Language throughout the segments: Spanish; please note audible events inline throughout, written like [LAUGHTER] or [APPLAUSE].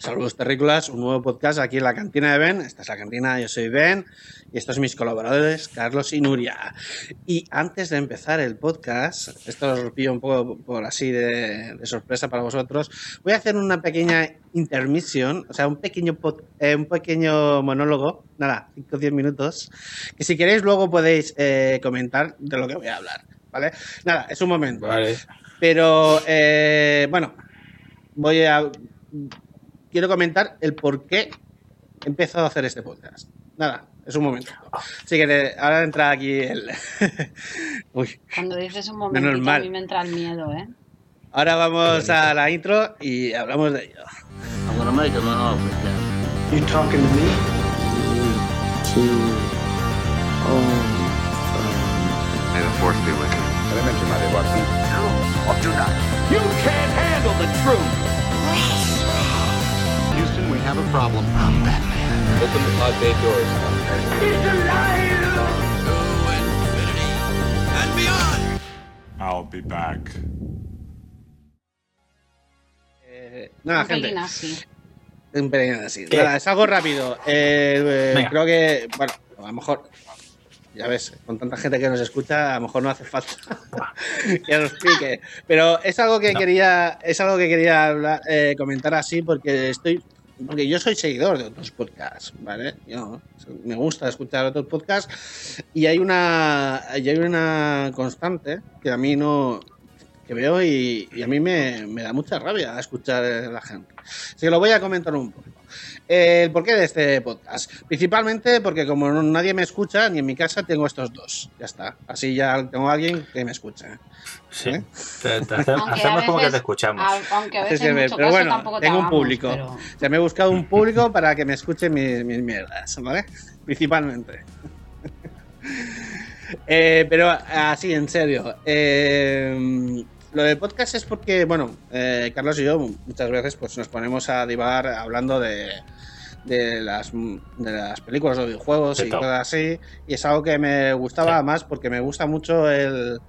Saludos terrícolas, un nuevo podcast aquí en la cantina de Ben. Esta es la cantina, yo soy Ben y estos son mis colaboradores, Carlos y Nuria. Y antes de empezar el podcast, esto os pillo un poco por así de, sorpresa para vosotros, voy a hacer una pequeña intermisión, o sea, un pequeño, eh, un pequeño monólogo, nada, 5 o 10 minutos, que si queréis luego podéis eh, comentar de lo que voy a hablar, ¿vale? Nada, es un momento. Vale. Pero, eh, bueno, voy a quiero comentar el por qué he empezado a hacer este podcast. Nada, es un momento. Así que ahora entra aquí el. [LAUGHS] Uy, Cuando dices un momento, a mí me entra el miedo, ¿eh? Ahora vamos a la intro y hablamos de ello. I'm gonna make an offer, You talking to me? To. May the force be with you. Elementary, No, or do not. You can't handle the truth! Have a problem. I'm Batman. Open the pod bay doors. He's alive! To infinity and beyond! I'll be back. Eh, nada, gente. Un pelín así. Nada, es algo rápido. Eh, eh, creo que, bueno, a lo mejor ya ves, con tanta gente que nos escucha, a lo mejor no hace falta [LAUGHS] que nos explique. Pero es algo que quería, es algo que quería hablar, eh, comentar así porque estoy, porque yo soy seguidor de otros podcasts, ¿vale? Yo, me gusta escuchar otros podcasts y hay una, hay una constante que a mí no, que veo y, a mí me, me, da mucha rabia escuchar a la gente. Así que lo voy a comentar un poco el porqué de este podcast. Principalmente porque como nadie me escucha, ni en mi casa tengo estos dos. Ya está. Así ya tengo a alguien que me escucha. Sí. ¿Eh? hacemos como que te escuchamos. Aunque a veces pero bueno, tengo un público. Ya me he buscado un público para que me escuche mis, mierdas, ¿vale? Principalmente. [LAUGHS] Eh, pero así, en serio. Eh, lo del podcast es porque, bueno, eh, Carlos y yo muchas veces pues nos ponemos a divagar hablando de, de, las, de las películas o videojuegos y cosas así. Y es algo que me gustaba más porque me gusta mucho el.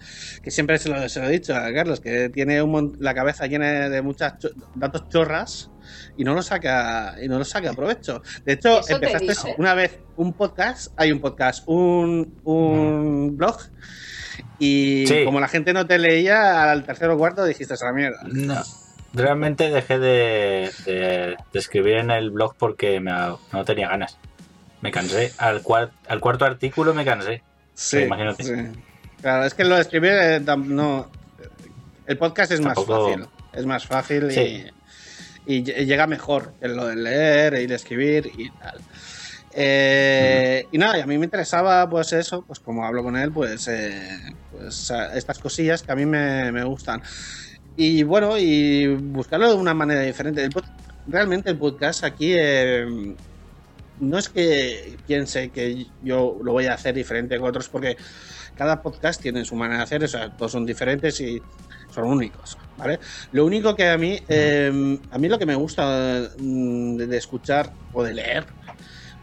que siempre se lo, se lo he dicho a Carlos, que tiene un, la cabeza llena de muchas datos chorras y no lo saca y no lo saca provecho. De hecho, empezaste una vez un podcast, hay un podcast, un, un blog y como la gente no te leía, al tercero o cuarto dijiste esa mierda. No. Realmente dejé de, escribir en el blog porque no tenía ganas. Me cansé. Al, al cuarto artículo me cansé. Sí, imagínate. Claro, es que lo de escribir eh, no. El podcast es más fácil. Es más fácil y, y, llega mejor que lo de leer y de escribir y tal. Eh, y nada, y a mí me interesaba, pues eso, pues como hablo con él, pues, eh, pues estas cosillas que a mí me, gustan. Y bueno, y buscarlo de una manera diferente. realmente el podcast aquí eh, no es que piense que yo lo voy a hacer diferente que otros, porque cada podcast tiene su manera de hacer, o sea, todos son diferentes y son únicos, ¿vale? Lo único que a mí, a mí lo que me gusta mm, de escuchar o de leer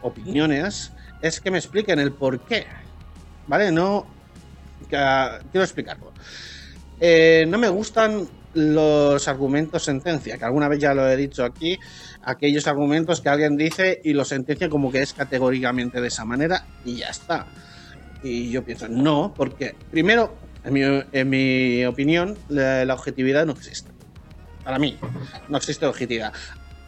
opiniones es que me expliquen el por qué. ¿Vale? No. quiero explicarlo. Eh, no me gustan los argumentos sentencia, que alguna vez ya lo he dicho aquí, aquellos argumentos que alguien dice y lo sentencia como que es categóricamente de esa manera y ya está. Y yo pienso, no, porque primero, en mi, opinión, la objetividad no existe. Para mí, no existe objetividad.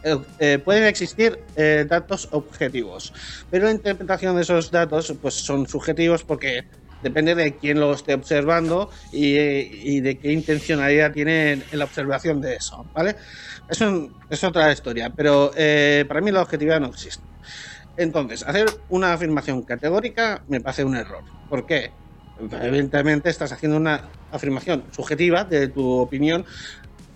Eh, eh, pueden existir eh, datos objetivos, pero la interpretación de esos datos pues, son subjetivos porque depende de quién lo esté observando y, de qué intencionalidad tiene en la observación de eso, ¿vale? Eso es otra historia, pero para mí la objetividad no existe. Entonces, hacer una afirmación categórica me parece un error. ¿Por qué? Evidentemente estás haciendo una afirmación subjetiva de tu opinión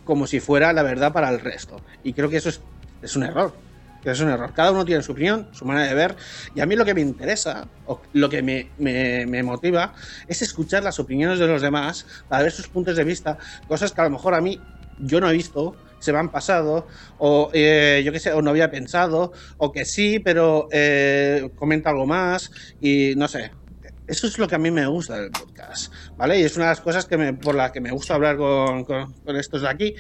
como si fuera la verdad para el resto. Y creo que eso es es un error. Es un error. Cada uno tiene su opinión, su manera de ver. Y a mí lo que me interesa, o lo que me, motiva, es escuchar las opiniones de los demás para ver sus puntos de vista, cosas que a lo mejor a mí yo no he visto, se me han pasado, o eh, yo qué sé, o no había pensado, o que sí, pero eh, comenta algo más, y no sé. Eso es lo que a mí me gusta del podcast, ¿vale? Y es una de las cosas que me, por las que me gusta hablar con, con, estos de aquí,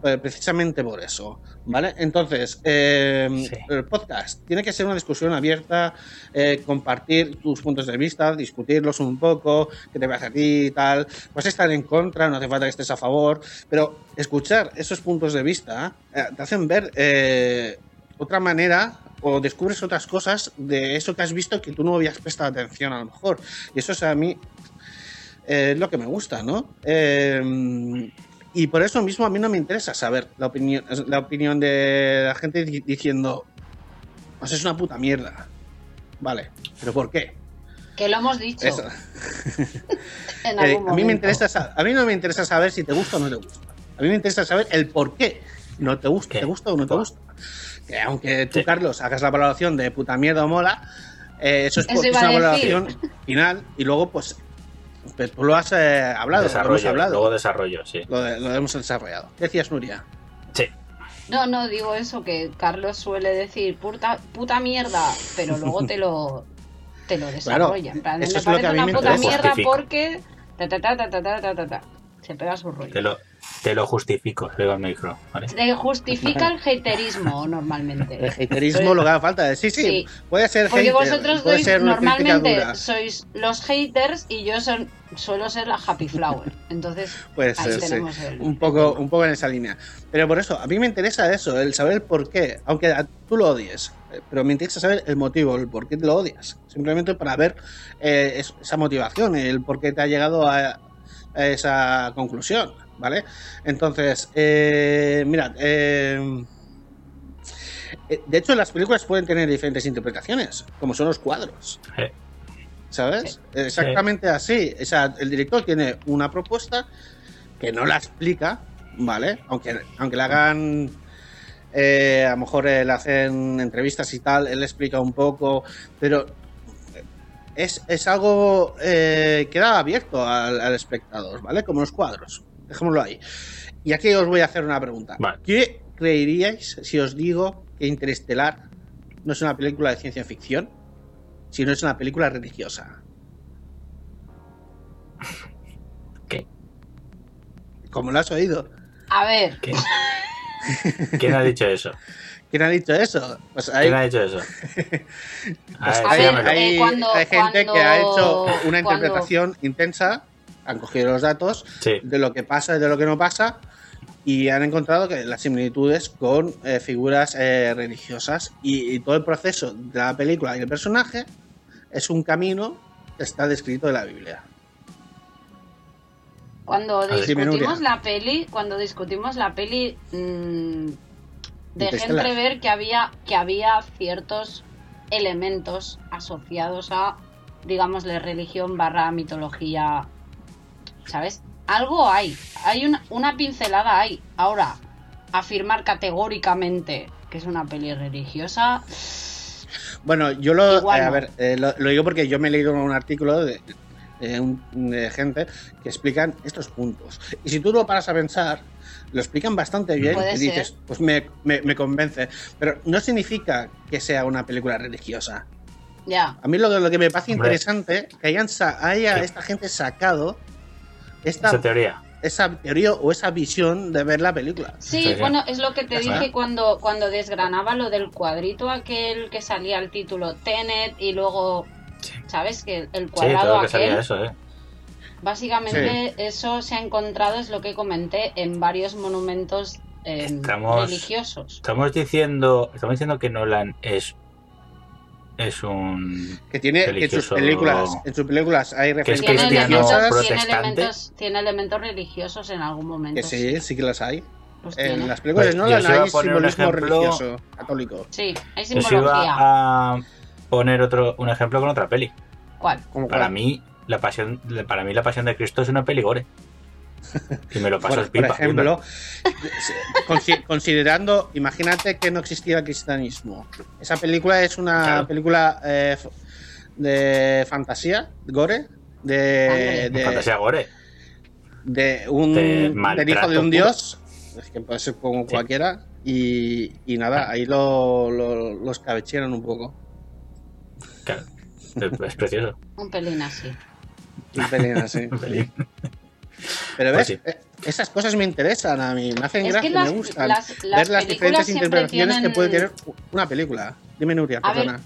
pues, precisamente por eso, ¿vale? Entonces, em, el podcast tiene que ser una discusión abierta, eh, compartir tus puntos de vista, discutirlos un poco, qué te parece a ti y tal. Pues estar en contra, no hace falta que estés a favor, pero escuchar esos puntos de vista eh, te hacen ver eh, otra manera o descubres otras cosas de eso que has visto que tú no habías prestado atención a lo mejor. Y eso es a mí es lo que me gusta, ¿no? Eh, y por eso mismo a mí no me interesa saber la opinión, la opinión de la gente diciendo, pues es una puta mierda. Vale, pero ¿por qué? Que lo hemos dicho. [LAUGHS] Eh, a mí me interesa, a mí no me interesa saber si te gusta o no te gusta. A mí me interesa saber el por qué no te gusta, te gusta o no te gusta aunque tú, Carlos, hagas la valoración de puta mierda o mola, eh, eso es, una valoración final y luego, pues, pues tú lo has eh, hablado, lo hemos hablado. Luego desarrollo, sí. Lo, hemos desarrollado. ¿Qué decías, Nuria? Sí. No, no, digo eso, que Carlos suele decir puta, puta mierda, pero luego te lo, te lo desarrolla. en plan, me parece una puta mierda porque... Ta, ta, ta, se pega su rollo. Te lo, te lo justifico, le al micro. ¿vale? Se justifica el haterismo normalmente. El haterismo lo que haga falta. Sí, sí, puede ser Porque vosotros normalmente sois los haters y yo son, suelo ser la happy flower. Entonces, puede ser, sí. un, poco, un poco en esa línea. Pero por eso, a mí me interesa eso, el saber el por qué, aunque tú lo odies. Pero me interesa saber el motivo, el por qué lo odias. Simplemente para ver eh, esa motivación, el por qué te ha llegado a, esa conclusión, ¿vale? Entonces, eh, mirad, eh, eh, de hecho las películas pueden tener diferentes interpretaciones, como son los cuadros. ¿Sabes? Exactamente así. O sea, el director tiene una propuesta que no la explica, ¿vale? Aunque, aunque le hagan a lo mejor le hacen entrevistas y tal, él explica un poco, pero es, algo eh, que da abierto al, espectador, ¿vale? Como los cuadros. Dejémoslo ahí. Y aquí os voy a hacer una pregunta. ¿Qué creeríais si os digo que Interestelar no es una película de ciencia ficción, sino es una película religiosa? ¿Qué? ¿Cómo lo has oído? A ver. ¿Quién ha dicho eso? ¿Quién ha dicho eso? Pues hay... ¿Quién ha dicho eso? [LAUGHS] Pues hay, gente que ha hecho una interpretación intensa, han cogido los datos de lo que pasa y de lo que no pasa y han encontrado que las similitudes con eh, figuras eh, religiosas. Y, todo el proceso de la película y el personaje es un camino que está descrito en la Biblia. Cuando discutimos la peli, cuando discutimos la peli, mmm, dejé entrever que había, que había ciertos elementos asociados a, digamos, la religión barra mitología, ¿sabes? Algo hay, hay una, una pincelada hay. Ahora, afirmar categóricamente que es una peli religiosa... Bueno, yo lo, a ver, eh, lo, digo porque yo me he leído un artículo de, de, gente que explican estos puntos. Y si tú lo paras a pensar, lo explican bastante bien y dices, pues me, convence. Pero no significa que sea una película religiosa. Ya. A mí lo, lo que me parece interesante que hayan, haya esta gente sacado esta esa teoría. Esa teoría o esa visión de ver la película. Sí, bueno, es lo que te dije cuando, cuando desgranaba lo del cuadrito aquel que salía el título Tenet y luego, ¿sabes? Que el cuadrado aquel. Eso, ¿eh? Básicamente eso se ha encontrado, es lo que comenté, en varios monumentos em, religiosos. Estamos diciendo, estamos diciendo que Nolan es es un que tiene que en sus películas en sus películas hay referencias que es cristiano tiene elementos, tiene elementos religiosos en algún momento que sí sí. que las hay. Pues en las películas de Nolan hay simbolismo religioso católico. Sí hay simbología yo iba a poner otro un ejemplo con otra peli. ¿cuál? para mí la pasión, para mí la pasión de Cristo es una peligore. Y me lo paso Por ejemplo, considerando, imagínate que no existiera el cristianismo. Esa película es una película eh, de fantasía, gore, de, fantasía gore. De un del hijo de un dios, que puede ser como cualquiera, y, nada, ahí lo, lo, los cabechieron un poco. Claro. es precioso. Un pelín así. Un pelín así. [LAUGHS] Un pelín. Pero pues ves, eh, esas cosas me interesan a mí, me hacen gracia, me gustan. ver las diferentes interpretaciones que puede tener una película. Dime, Nuria, perdona.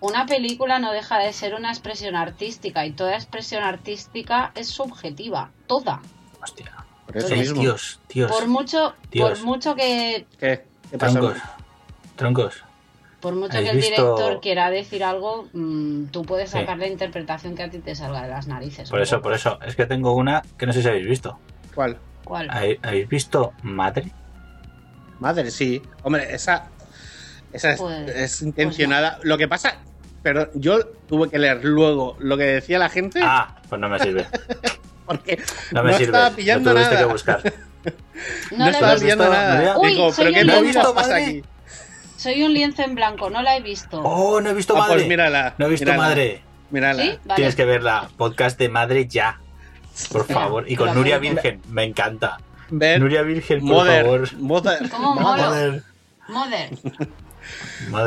una película no deja de ser una expresión artística y toda expresión artística es subjetiva, toda. Hostia. Por eso mismo. Dios, Dios. Por mucho, por mucho que. ¿Qué? ¿Qué pasa? Troncos. Troncos. Por mucho que el director quiera decir algo, mm, tú puedes sacar la interpretación que a ti te salga de las narices. Por eso, por eso. Es que tengo una que no sé si habéis visto. ¿Cuál? ¿Cuál? ¿Habéis visto Madre? Madre, sí. Hombre, esa, esa es, pues, intencionada. Pues lo que pasa, pero yo tuve que leer luego lo que decía la gente. Ah, pues no me sirve. [LAUGHS] Porque no, me sirve. estaba pillando lo nada. que buscar. no, estaba pillando nada. Uy, Digo, pero ¿qué visto pasa aquí? Soy un lienzo en blanco, no la he visto. Oh, no he visto ah, pues madre. mírala. No he visto madre. Mírala. ¿Sí? Tienes que verla. Podcast de madre ya. Por favor. Y con Nuria Virgen. Me encanta. Nuria Virgen, por favor. Mother. ¿Cómo Mother? Mother.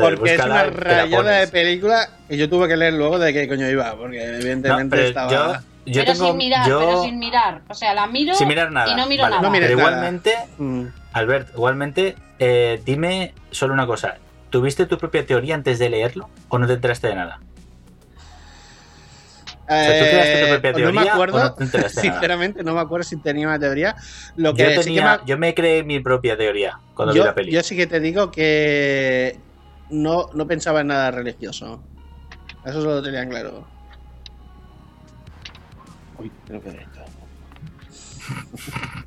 porque es una rayada de película que yo tuve que leer luego de qué coño iba, porque evidentemente estaba. Yo, pero sin mirar, pero sin mirar. O sea, la miro sin mirar nada. y no miro nada. pero igualmente, mm. Albert, igualmente, eh, dime solo una cosa. ¿Tuviste tu propia teoría antes de leerlo o no te enteraste de nada? ¿tú creaste tu eh, propia teoría? No me acuerdo, [LAUGHS] sinceramente, no me acuerdo si tenía una teoría. Lo que yo, tenía, me... yo me creé mi propia teoría cuando vi la peli. Yo sí que te digo que no, no pensaba en nada religioso. Eso solo lo tenía claro. Uy, creo que [LAUGHS]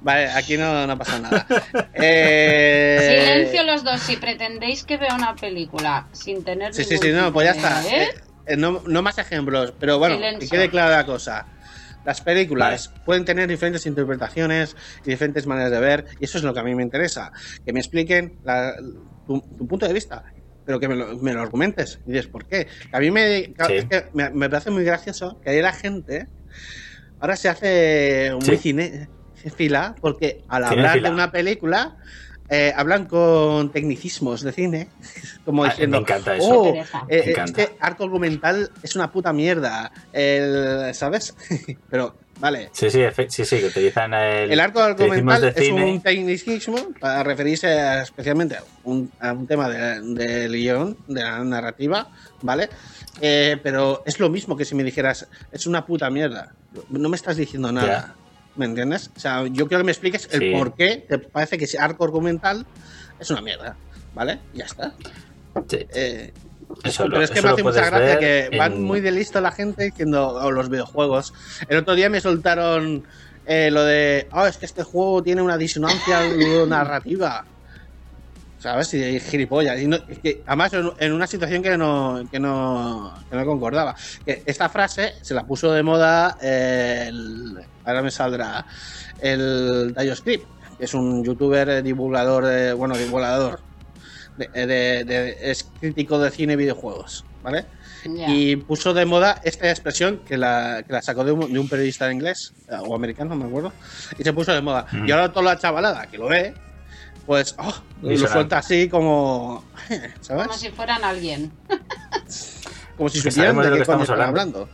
Vale, aquí no, no pasa nada. Eh... Silencio los dos. Si pretendéis que vea una película sin tener. Sí, sí, sí, no, pues ya está. Eh, eh, no, no, más ejemplos, pero bueno, que quede clara la cosa. Las películas pueden tener diferentes interpretaciones y diferentes maneras de ver, y eso es lo que a mí me interesa. Que me expliquen tu, punto de vista, pero que me lo, me lo, argumentes y dices por qué. A mí me, me, me, parece muy gracioso que ahí la gente ahora se hace muy cine fila porque al hablar de una película eh, hablan con tecnicismos de cine, [LAUGHS] como ah, diciendo, me encanta eso. Oh, eh, este arco argumental es una puta mierda, ¿sabes? [LAUGHS] Pero, vale. Sí, sí, sí, sí, que utilizan el... El arco argumental es un tecnicismo para referirse especialmente a un, tema de, de guion, de la narrativa, ¿vale? Eh, pero es lo mismo que si me dijeras, es una puta mierda. No me estás diciendo nada. ¿Me entiendes? O sea, yo quiero que me expliques el por qué te parece que ese arco argumental es una mierda. ¿Vale? Ya está. Eh, pero es que me hace mucha gracia que van muy de listo la gente diciendo los videojuegos. El otro día me soltaron eh, lo de, oh, es que este juego tiene una disonancia narrativa. ¿Sabes? Y gilipollas. Y que, además, en una situación que no, que no, que no concordaba. Que esta frase se la puso de moda el, ahora me saldrá el DioScript, que es un youtuber divulgador, de, bueno, divulgador, de, es crítico de cine y videojuegos, ¿vale? Y puso de moda esta expresión que la, que la sacó de un, periodista inglés o americano, no me acuerdo, y se puso de moda. Y ahora toda la chavalada que lo ve, pues oh, lo suelta así como. [LAUGHS] ¿Sabes? Como si fueran alguien. como si supieran de, qué estamos hablando.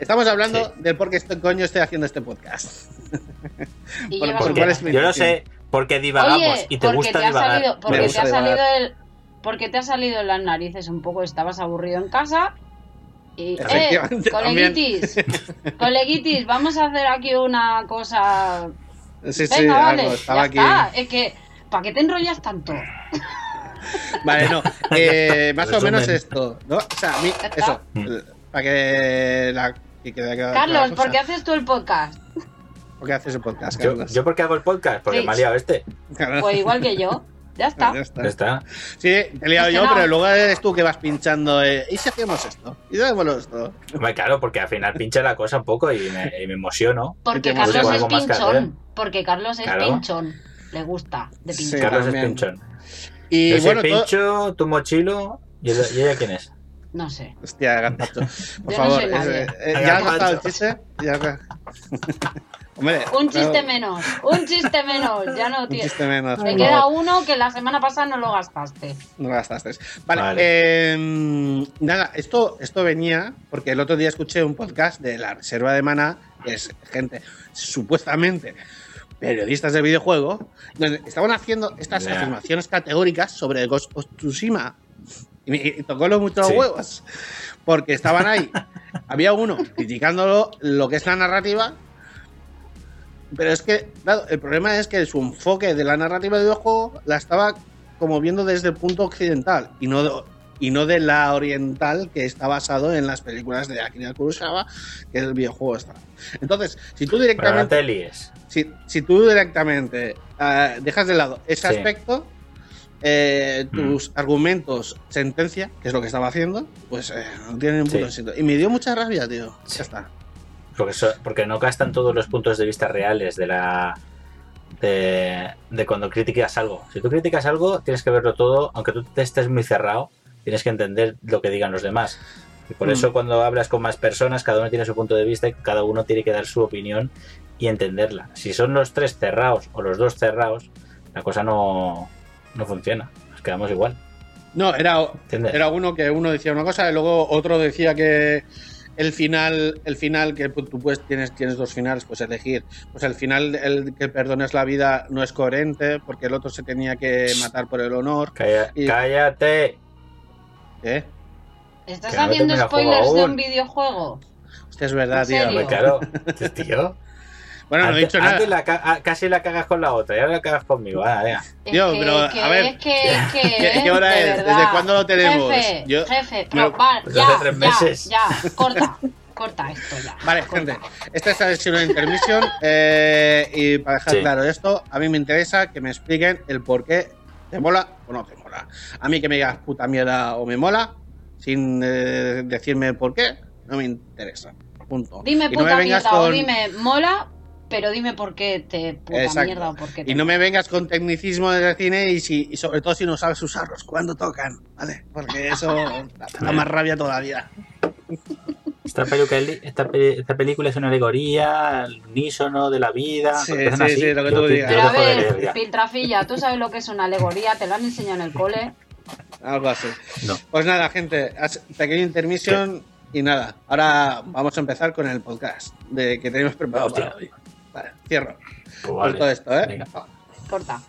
Estamos hablando del por qué coño estoy haciendo este podcast. Yo lo sé, porque divagamos y te gusta divagar. porque, te ha salido el, porque te ha salido en las narices un poco, estabas aburrido en casa. Y, eh, coleguitis, [LAUGHS] coleguitis, vamos a hacer aquí una cosa. Sí, sí, vale, estaba aquí. Es que, ¿para qué te enrollas tanto? [LAUGHS] Vale, no, eh, más o menos esto, ¿no? O sea, a mí, eso, para que la Carlos, ¿por qué haces tú el podcast? ¿Por qué haces el podcast, Carlos? ¿Yo, por qué hago el podcast? Porque me ha liado este. Pues igual que yo. Ya está. ya está. Sí, te he liado yo, pero luego eres tú que vas pinchando. Eh, ¿Y si hacemos esto? ¿Y si hacemos esto? claro, porque al final pincha la cosa un poco y me, emociono. Porque Carlos es pinchón. Porque Carlos es pinchón. Le gusta de pinchón. Carlos es pinchón. Y yo bueno, pincho, tu mochilo. ¿Y ella quién es? No sé. Hostia, Gazpacho. Por [LAUGHS] favor, eh, eh, ¿ya has gastado el chiste? [LAUGHS] un chiste menos, un chiste menos, ya no [LAUGHS] tienes. chiste menos. Me queda uno que la semana pasada no lo gastaste. No lo gastaste. Vale, em, nada, esto, esto venía porque el otro día escuché un podcast de la Reserva de Mana, que es gente supuestamente periodistas de videojuego, donde estaban haciendo estas afirmaciones categóricas sobre Ghost of Tsushima. Y me tocó los muchos huevos. Porque estaban ahí. [LAUGHS] Había uno criticándolo lo que es la narrativa pero es que, claro, el problema es que su enfoque de la narrativa de videojuego la estaba como viendo desde el punto occidental y no de, y no de la oriental que está basado en las películas de Akira Kurosawa, que el videojuego está. Entonces, si tú directamente. Si, si tú directamente uh, dejas de lado ese aspecto, eh, tus mm. argumentos sentencia, que es lo que estaba haciendo, pues eh, no tienen un sentido. Y me dio mucha rabia, tío. Ya está. Porque, porque no gastan todos los puntos de vista reales de la. De, cuando criticas algo. Si tú criticas algo, tienes que verlo todo, aunque tú te estés muy cerrado, tienes que entender lo que digan los demás. Y por mm. eso cuando hablas con más personas, cada uno tiene su punto de vista y cada uno tiene que dar su opinión y entenderla. Si son los tres cerrados o los dos cerrados, la cosa no, no funciona. Nos quedamos igual. No, era, era uno que uno decía una cosa y luego otro decía que el final, el final que tú pues tienes, tienes dos finales, pues elegir. Pues el final, el que perdones la vida no es coherente, porque el otro se tenía que matar por el honor. Cállate. ¿Qué? ¿Estás haciendo spoilers de un videojuego? Hostia, es verdad, tío. Claro, [LAUGHS] tío. Bueno, no he dicho nada. La, casi la cagas con la otra y ahora la cagas conmigo. Ah, Tío, pero a ver. ¿Qué, [LAUGHS] hora es? ¿Desde cuándo lo tenemos? Jefe, Yo, jefe, va, pues ya, tres meses. ya, ya, corta. [LAUGHS] Corta esto ya. Vale, gente. Esta es la sesión de intermisión. Eh, y para dejar claro esto, a mí me interesa que me expliquen el por qué te mola o no te mola. A mí que me digas puta mierda o me mola, sin eh, decirme el por qué, no me interesa. Punto. Dime puta mierda o dime mola pero dime por qué te puta mierda o por qué Y no me vengas con tecnicismo de cine y, si, sobre todo si no sabes usarlos cuando tocan, ¿vale? Porque eso da más rabia todavía. Esta, esta, esta, película es una alegoría al unísono de la vida. Sí, sí, sí, lo que tú digas. Pero a ver, Filtrafilla, ¿tú sabes lo que es una alegoría? ¿Te lo han enseñado en el cole? Algo así. Pues nada, gente, pequeña intermisión y nada. Ahora vamos a empezar con el podcast de que tenemos preparado para hoy. Vale, cierro. Pues todo esto, ¿eh? Corta.